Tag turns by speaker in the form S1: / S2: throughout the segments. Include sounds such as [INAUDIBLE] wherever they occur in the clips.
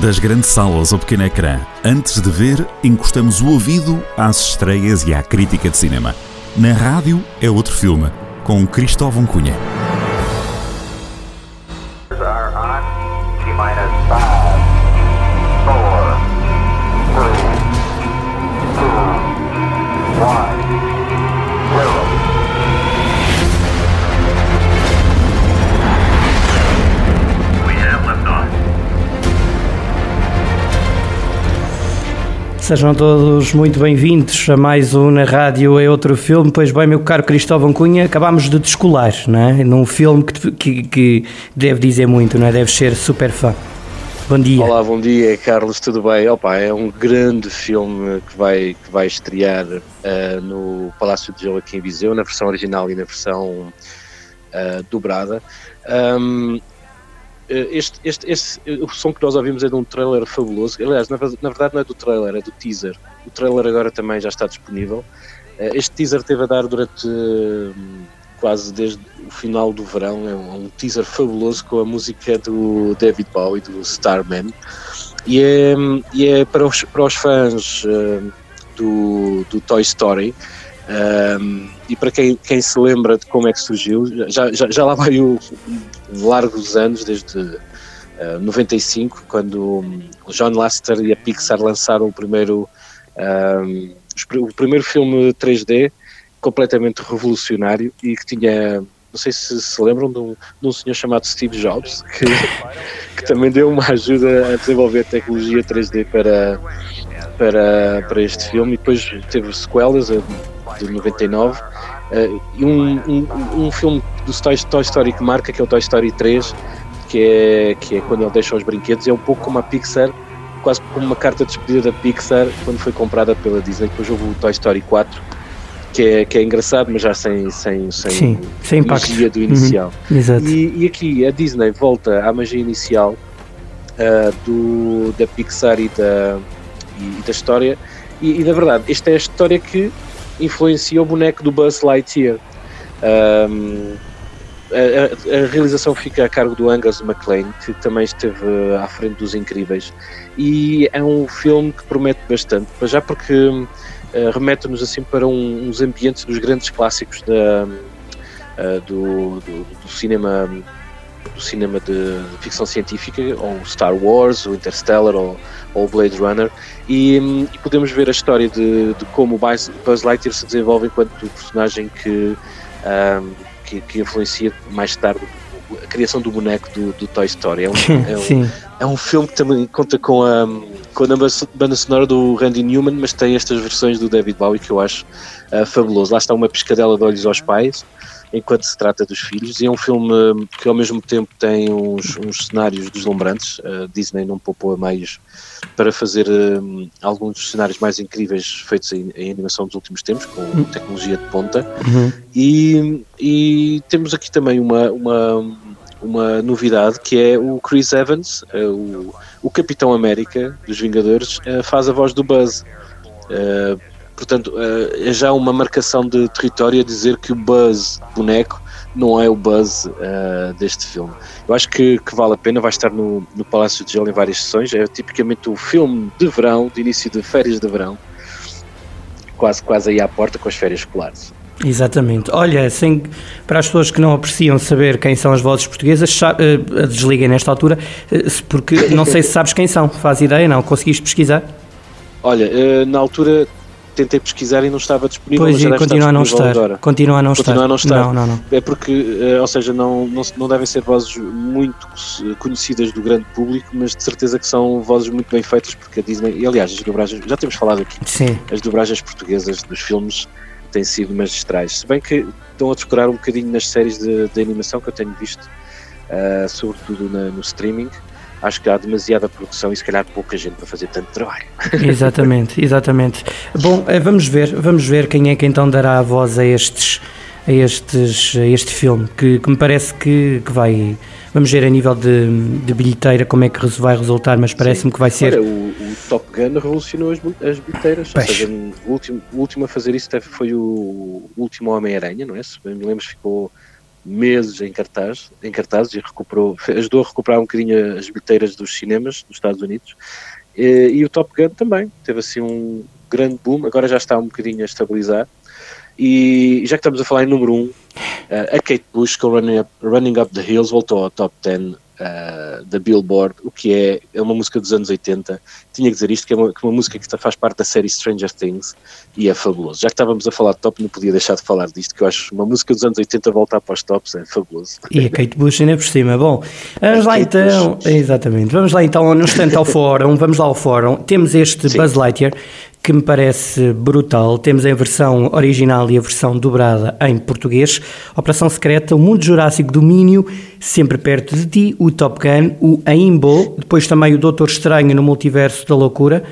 S1: Das grandes salas ao pequeno ecrã, antes de ver, encostamos o ouvido às estreias e à crítica de cinema. Na rádio é outro filme, com Cristóvão Cunha.
S2: Sejam todos muito bem-vindos a mais um Na Rádio é Outro Filme. Pois bem, meu caro Cristóvão Cunha, acabámos de descolar, não é? Num filme que, que, que deve dizer muito, não é? Deve ser super fã. Bom dia.
S3: Olá, bom dia, Carlos, tudo bem? Opa, é um grande filme que vai, que vai estrear uh, no Palácio de Gelo aqui em Viseu, na versão original e na versão uh, dobrada. Um, este, este, este, o som que nós ouvimos é de um trailer fabuloso. Aliás, na, na, verdade não é do trailer, é do teaser. O trailer agora também já está disponível. Eh, este teaser teve a dar durante quase desde o final do verão. É um, teaser fabuloso com a música do David Bowie, do Starman. E é, e é para, os, para os fãs do, do Toy Story. Um, e para quem, quem se lembra de como é que surgiu, já, já, já lá vai o, largos anos, desde uh, ah, 95, quando o John Lasseter e a Pixar lançaram o primeiro, um, o primeiro filme 3D completamente revolucionário e que tinha não sei se se lembram de um, de um senhor chamado Steve Jobs, [LAUGHS] que, que também deu uma ajuda a desenvolver tecnologia 3D para, para, para este filme, e depois teve sequelas, de 99, uh, eh, e um, um, um, filme do Toy, Toy Story que marca, que é o Toy Story 3, que é, que é quando ele deixa os brinquedos, é um pouco como a Pixar, quase como uma carta de despedida da Pixar quando foi comprada pela Disney. Depois houve o Toy Story 4, que é, que é engraçado, mas já sem, sem, sem,
S2: Sim, sem magia
S3: do inicial.
S2: Uhum, exato.
S3: E, e, aqui a Disney volta à magia inicial uh, do, da Pixar e da, e, e da história. E, e, na verdade, esta é a história que influencia o boneco do Buzz Lightyear. Um, a, a, realização fica a cargo do Angus MacLean, que também esteve à frente dos Incríveis, e é um filme que promete bastante, já porque uh, remete-nos assim para um, uns ambientes dos grandes clássicos da, uh, do, do, do, cinema do cinema de, ficção científica, ou Star Wars, ou Interstellar, ou, ou Blade Runner, e, e, podemos ver a história de, de como Buzz Lightyear se desenvolve enquanto personagem que, um, que, que, influencia mais tarde a criação do boneco do, do Toy Story. É um, é, [LAUGHS] um, é um, filme que também conta com a, com a banda sonora do Randy Newman, mas tem estas versões do David Bowie que eu acho uh, fabuloso. Lá está uma pescadela de olhos aos pais enquanto se trata dos filhos. E é um filme que ao mesmo tempo tem uns, uns cenários deslumbrantes. A Disney não poupou a meios para fazer um, alguns dos cenários mais incríveis feitos em, em, animação dos últimos tempos, com uhum. tecnologia de ponta. Uhum. E, e, temos aqui também uma, uma, uma novidade que é o Chris Evans, uh, o, o Capitão América dos Vingadores, uh, faz a voz do Buzz. Portanto, eh, é já uma marcação de território a dizer que o Buzz boneco não é o Buzz uh, deste filme. Eu acho que, que, vale a pena, vai estar no, no Palácio de Gelo em várias sessões. É tipicamente o filme de verão, de início de férias de verão, quase, quase aí à porta com as férias escolares.
S2: Exatamente. Olha, sem, para as pessoas que não apreciam saber quem são as vozes portuguesas, uh, desliguem nesta altura, porque não sei se sabes quem são. Faz ideia? Não? Conseguiste pesquisar?
S3: Olha, na altura tentei pesquisar e não estava disponível.
S2: Pois, e continua a não estar. Agora. Continua a não continua estar. A não estar. Não, não, não.
S3: É porque, eh, ou seja, não, não, não devem ser vozes muito conhecidas do grande público, mas de certeza que são vozes muito bem feitas, porque a Disney, e aliás, as dobragens, já temos falado aqui,
S2: Sim.
S3: as dobragens portuguesas dos filmes têm sido magistrais. Se bem que estão a decorar um bocadinho nas séries de, de animação que eu tenho visto, uh, sobretudo na, no streaming acho que há demasiada produção e se calhar pouca gente para fazer tanto trabalho. [LAUGHS]
S2: Exatamente, exatamente. Bom, eh, vamos ver, vamos ver quem é que então dará a voz a estes a, estes, a este filme, que, que me parece que, que, vai. Vamos ver a nível de, de bilheteira como é que vai resultar, mas parece-me que vai ser.
S3: Olha, o, o, Top Gun revolucionou as, as bilheteiras. Seja, o último, o último a fazer isso foi o último Homem-Aranha, não é? Se bem me lembro, ficou meses em cartaz, em cartazes e recuperou, ajudou a recuperar um bocadinho as bilheteiras dos cinemas dos Estados Unidos. E, e, o Top Gun também teve assim um grande boom, agora já está um bocadinho a estabilizar. E já que estamos a falar em número 1, um, a Kate Bush com Running Up, Running Up the Hills voltou ao top 10 uh, da Billboard, o que é, é uma música dos anos 80. Tinha que dizer isto, que é uma, que é uma música que faz parte da série Stranger Things e é fabuloso. Já que estávamos a falar de top, não podia deixar de falar disto, que eu acho uma música dos anos 80 voltar para os tops é fabuloso.
S2: E a Kate Bush ainda por cima. Bom, vamos lá Kate então, Bush. exatamente, vamos lá então no instante ao fórum, vamos lá ao fórum. Temos este Sim. Buzz Lightyear que me parece brutal. Temos a versão original e a versão dobrada em português. Operação Secreta, o Mundo Jurássico Domínio, sempre perto de ti, o Top Gun, o Aimbo, depois também o Doutor Estranho no Multiverso da Loucura.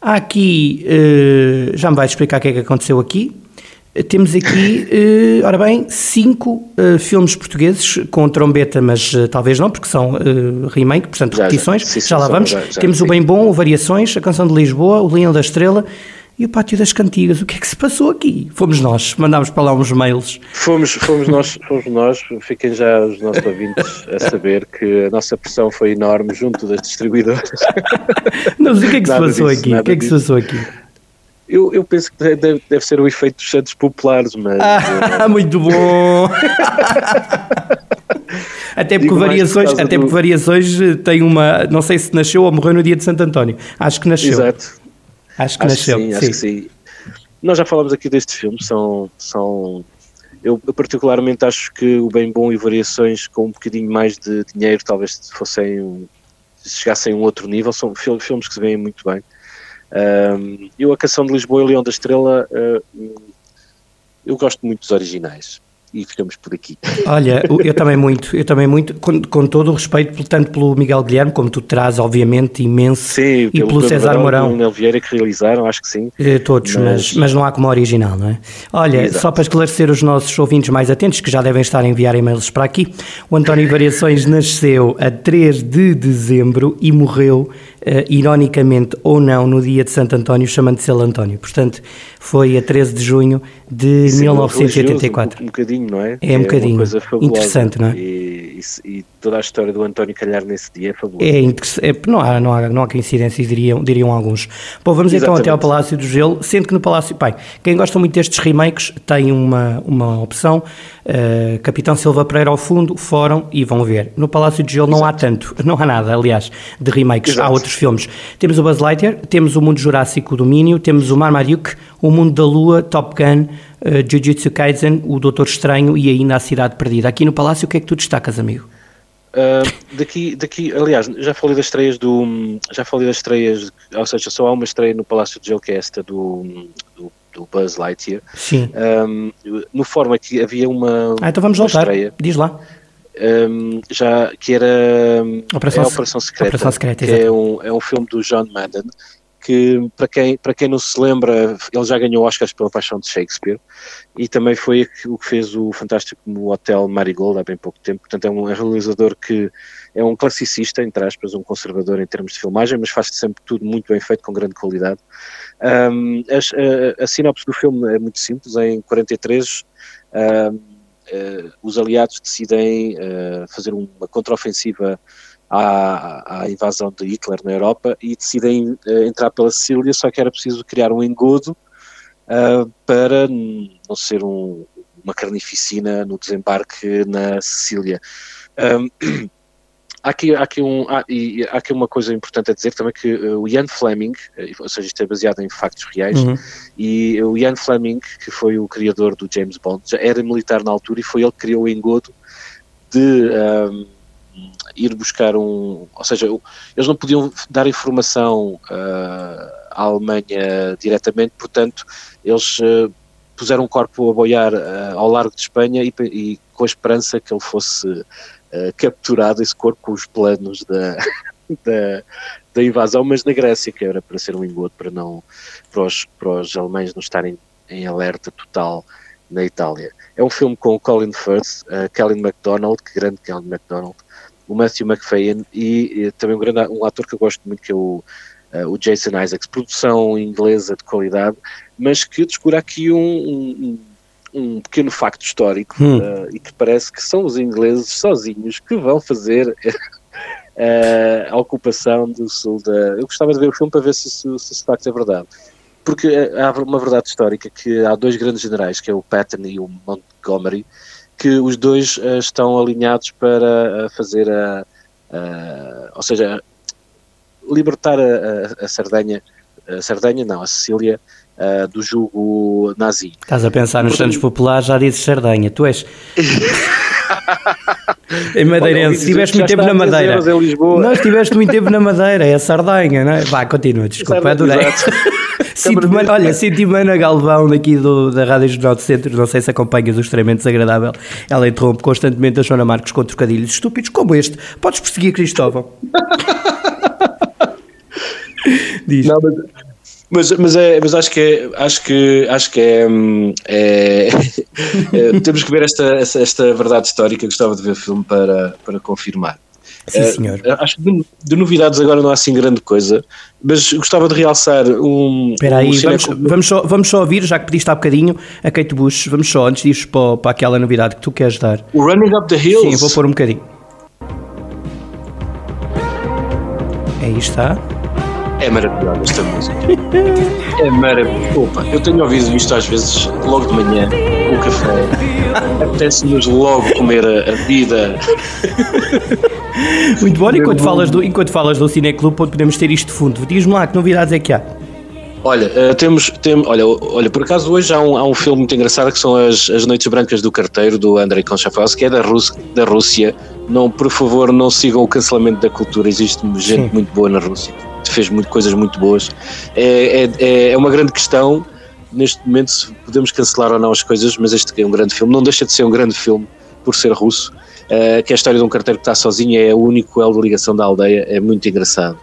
S2: Há aqui, uh, já me vais explicar o que é que aconteceu aqui. Temos aqui, uh, ora bem, cinco uh, filmes portugueses com trombeta, mas uh, talvez não, porque são remake, portanto já, repetições. Já, sim, já lá vamos. Já, Temos o Bem Bom, o Variações, a Canção de Lisboa, o Leão da Estrela e o Pátio das Cantigas. O que é que se passou aqui? Fomos nós, mandámos para lá uns mails.
S3: Fomos, fomos [LAUGHS] nós, fomos nós. Fiquem já os nossos ouvintes a [LAUGHS] saber que a nossa pressão foi enorme junto das distribuidoras.
S2: Não, mas o que é que se passou disso, aqui? O que é que se passou aqui?
S3: Eu, eu penso que deve, deve ser o efeito dos Santos Populares, mas.
S2: Ah, uh... [LAUGHS] muito bom! [LAUGHS] até porque variações, por até do... porque variações eh, tem uma. Não sei se nasceu ou morreu no dia de Santo António. Acho que nasceu.
S3: Exato.
S2: Acho que acho nasceu.
S3: Que sim, sim, acho que sim. Nós já falamos aqui deste filme, são. são eu, eu, particularmente acho que o Bem Bom e Variações com um bocadinho mais de dinheiro talvez fossem chegassem a um outro nível, são filmes que se veem muito bem. Um, eu, a Canção de Lisboa e Leão da Estrela, uh, eu gosto muito dos originais e ficamos por aqui.
S2: Olha, eu também muito, eu também muito, com, com todo o respeito, tanto pelo Miguel Guilherme, como tu traz, obviamente, imenso, sim, e pelo, César Mourão.
S3: Pelo Vieira que realizaram, acho que sim.
S2: Eh, todos, mas... mas, mas não há como original, não é? Olha, Exato. só para esclarecer os nossos ouvintes mais atentos, que já devem estar a enviar e-mails para aqui, o António Variações [LAUGHS] nasceu a 3 de dezembro e morreu ironicamente ou não, no dia de Santo António, chamando-se ele António. Portanto, foi a 13 de junho de Sim, 1984.
S3: Um, um bocadinho, não é?
S2: É, um é bocadinho. Interessante, não é?
S3: E, e, e, toda a história do António Calhar nesse dia é fabulosa.
S2: É, é, não, há, não, há, não há coincidências, diriam, diriam alguns. Bom, vamos Exatamente. então até ao Palácio do Gelo, sendo que no Palácio. Pai, quem gosta muito destes remakes tem uma, uma opção. Uh, Capitão Silva Pereira ao fundo, Fórum e vão ver. No Palácio de Gelo não há tanto, [LAUGHS] não há nada, aliás, de remakes. Exato. Há outros filmes. Temos o Buzz Lightyear, temos o Mundo Jurássico Domínio, temos o Marmaduke, o Mundo da Lua, Top Gun, uh, Jujutsu Kaisen, o Doutor Estranho e ainda a Cidade Perdida. Aqui no Palácio, o que é que tu destacas, amigo?
S3: Uh, daqui, daqui, aliás, já falei das estreias do. Já falei das estreias, ou seja, só há uma estreia no Palácio de Gelo que é esta do, do, do Buzz Lightyear.
S2: Sim.
S3: Um, no fórum aqui havia uma.
S2: Ah, então vamos voltar. Estreia. Diz lá
S3: um, já, que era
S2: Operação,
S3: é a Operação Secreta,
S2: Operação Secreta
S3: que é um, é um filme do John Madden, que para quem, para quem não se lembra, ele já ganhou Oscars pela Paixão de Shakespeare e também foi o que fez o fantástico Hotel Marigold há bem pouco tempo, portanto é um realizador que é um classicista, entre aspas, um conservador em termos de filmagem, mas faz sempre tudo muito bem feito, com grande qualidade. Um, a, a, a, sinopse do filme é muito simples, em 43 um, os aliados decidem uh, fazer uma contraofensiva à, à, invasão de Hitler na Europa e decidem uh, entrar pela Sicília, só que era preciso criar um engodo para não ser um, uma carnificina no desembarque na Sicília. Um, [CLEARS THROAT] Há aqui, há, aqui um, há, e, há aqui uma coisa importante a dizer também que uh, o Ian Fleming, uh, ou seja, isto é baseado em factos reais, uhum. e o Ian Fleming, que foi o criador do James Bond, já era militar na altura e foi ele que criou o engodo de um, ir buscar um. Ou seja, eles não podiam dar informação uh, à Alemanha diretamente, portanto, eles puseram um corpo a boiar ao largo de Espanha e, e com a esperança que ele fosse uh, capturado esse corpo com os planos da, [LAUGHS] da, da, invasão, mas na Grécia, que era para ser um engodo, para, não, para, os, para os alemães não estarem em alerta total na Itália. É um filme com o Colin Firth, uh, Kelly MacDonald, que grande Kelly MacDonald, o Matthew McFadden e, e, também um, grande, um ator que eu gosto muito, que é o, uh, o Jason Isaacs. Produção inglesa de qualidade, mas que descura aqui um, um um pequeno facto histórico hum. uh, e que parece que são os ingleses sozinhos que vão fazer [LAUGHS] a ocupação do sul da. Eu gostava de ver o filme para ver se, se, se esse facto é verdade. Porque há uma verdade histórica que há dois grandes generais, que é o Patton e o Montgomery, que os dois uh, estão alinhados para fazer a, a, ou seja, libertar a, a, a Sardenha, a Sardenha não, a Sicília uh, do jugo nazi.
S2: Estás a pensar nos Santos Populares, já dizes Sardenha, tu és... [LAUGHS] em Madeirense, estiveste muito tempo na Madeira. Não, estiveste muito tempo na Madeira, é a Sardenha, não é? Vá, continua, desculpa, adorei. [LAUGHS] Sinto-me, olha, senti-me Ana Galvão daqui do, da Rádio Jornal do Centro, não sei se acompanhas o extremamente desagradável. Ela interrompe constantemente a Joana Marques com trocadilhos estúpidos como este. Podes perseguir Cristóvão. [LAUGHS]
S3: Diz. Não, mas, mas, mas, é, mas acho que é, acho que, acho que é, é, é [LAUGHS] temos que ver esta, esta verdade histórica. Gostava de ver o filme para, para confirmar.
S2: Sim, eh, senhor.
S3: Uh, acho que de, de, novidades agora não há assim grande coisa, mas gostava de realçar um.
S2: Espera aí, um vamos, vamos, só, vamos só ouvir, já que pediste há bocadinho, a Kate Bush, vamos só, antes ir para, para aquela novidade que tu queres dar.
S3: O Running Up the Hills.
S2: Sim, vou pôr um bocadinho. Aí está.
S3: É maravilhosa esta música. É maravilhosa. Opa, eu tenho ouvido isto às vezes logo de manhã, o café. Apetece-nos logo comer a, a vida.
S2: Muito bom, enquanto falas, do, enquanto falas do Cineclube, podemos ter isto de fundo. Diz-me lá, que novidades é que há?
S3: Olha, uh, temos, tem, olha, olha, por acaso hoje há um, há um filme muito engraçado que são as, as Noites Brancas do Carteiro, do Andrei Konchafaus, que é da, Rus, da Rússia. Não, por favor, não sigam o cancelamento da cultura, existe gente Sim. muito boa na Rússia fez muito, coisas muito boas. É, é, é uma grande questão, neste momento, se podemos cancelar ou não as coisas, mas este é um grande filme. Não deixa de ser um grande filme por ser russo. Uh, que é a história de um carteiro que está sozinho, é o único elo de ligação da aldeia, é muito engraçado.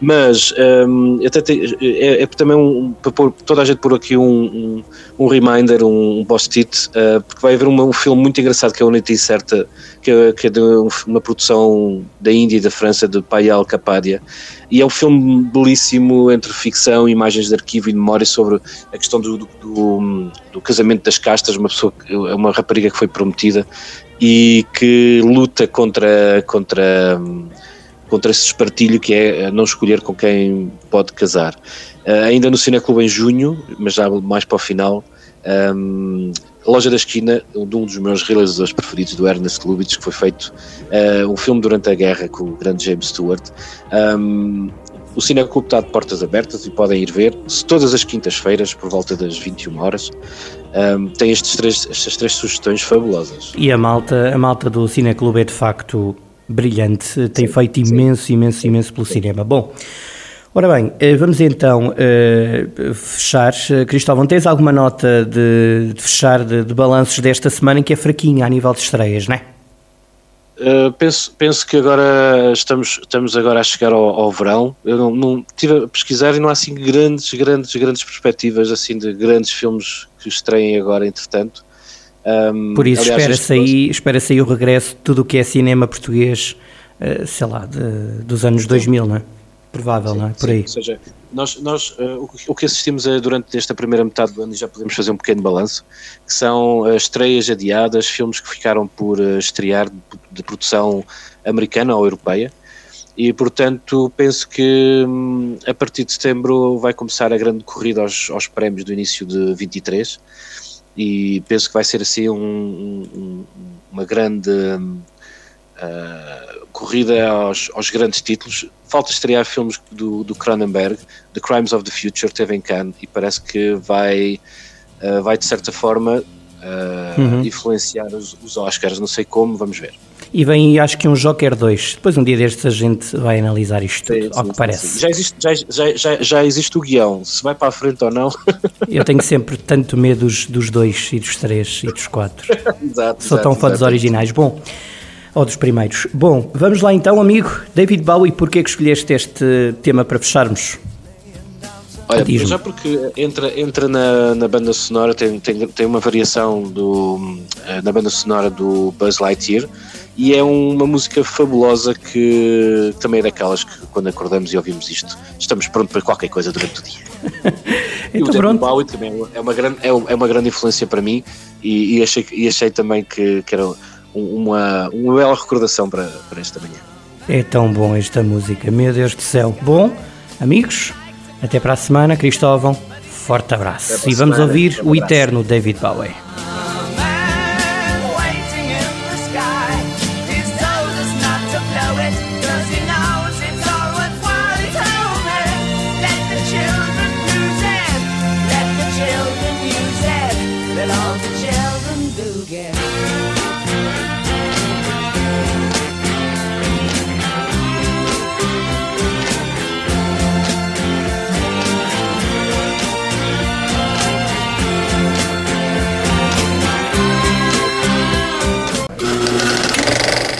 S3: Mas um, até te, é, é, também um, para pôr, toda a gente por aqui um, um, um reminder, um, post-it, uh, porque vai haver uma, um filme muito engraçado que é o Unity Certa, que é, que é de uma produção da Índia e da França, de Payal Kapadia, e é um filme belíssimo entre ficção, imagens de arquivo e memória sobre a questão do, do, do, do casamento das castas, uma pessoa, uma rapariga que foi prometida e que luta contra, contra contra esse espartilho que é não escolher com quem pode casar. Uh, ainda no Cineclube em junho, mas já mais para o final, um, Loja da Esquina, de um dos meus realizadores preferidos, do Ernest Lubitsch, que foi feito uh, um filme durante a guerra com o grande James Stewart. Um, o Cineclube está de portas abertas e podem ir ver todas as quintas-feiras, por volta das 21 horas. Um, tem estes três, estas três sugestões fabulosas.
S2: E a malta, a malta do Cineclube é de facto brilhante, tem sim, feito imenso, sim. imenso, imenso pelo cinema. Bom, ora bem, eh, vamos então uh, fechar. Cristóvão, tens alguma nota de, de fechar de, de balanços desta semana em que é fraquinha a nível de estreias, não é?
S3: Uh, penso, penso que agora estamos, estamos agora a chegar ao, ao verão. Eu não, não estive a pesquisar e não há assim grandes, grandes, grandes perspectivas assim de grandes filmes que estreiem agora, entretanto.
S2: Um, Por isso espera-se aí, espera aí o regresso de tudo o que é cinema português, uh, sei lá, de, dos anos sim. 2000, não é? Provável, sim, não é? Por sim, aí.
S3: Ou seja, nós, nós uh, o, que assistimos a, durante esta primeira metade do ano, e já podemos fazer um pequeno balanço, que são uh, estreias adiadas, filmes que ficaram por uh, estrear de, de, produção americana ou europeia, e portanto penso que um, a partir de setembro vai começar a grande corrida aos, aos prémios do início de 23, e penso que vai ser assim um, um, uma grande uh, corrida aos, aos, grandes títulos. Falta estrear filmes do, do Cronenberg, The Crimes of the Future, teve em Cannes e parece que vai, uh, vai de certa forma uh, uhum. influenciar os, os Oscars, não sei como, vamos ver.
S2: E vem, acho que um Joker 2. Depois, um dia destes, a gente vai analisar isto tudo, sim, ao sim, que parece.
S3: Sim. Já, existe, já, já, já, existe o guião, se vai para a frente ou não. [LAUGHS]
S2: Eu tenho sempre tanto medo dos, dos dois e dos três e dos quatro. [LAUGHS]
S3: exato,
S2: Sou
S3: exato,
S2: tão fã dos originais. Bom, ou dos primeiros. Bom, vamos lá então, amigo. David Bowie, porquê que escolheste este tema para fecharmos?
S3: Olha, já porque entra, entra na, na banda sonora, tem, tem, tem uma variação do, eh, na banda sonora do Buzz Lightyear e é uma música fabulosa que também é daquelas que quando acordamos e ouvimos isto estamos prontos para qualquer coisa durante o dia. [LAUGHS] e o David Bowie também é uma grande, é, é uma grande influência para mim e, e achei, e achei também que, que era uma, uma bela recordação para, para esta manhã.
S4: É tão bom esta música, meu Deus do céu. Bom, amigos, até para a semana. Cristóvão, forte abraço. E vamos semana, ouvir um o eterno David Bowie.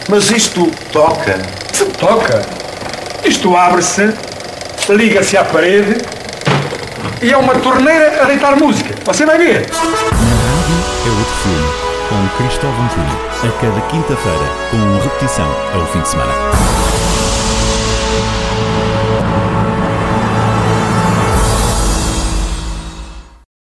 S5: Mas isto toca.
S6: Se toca. Isto abre-se, liga-se à parede e é uma torneira a deitar música. Você vai ver.
S1: Na rádio é outro filme, com Cristóvão Cunha, a cada quinta-feira, com repetição ao fim de semana.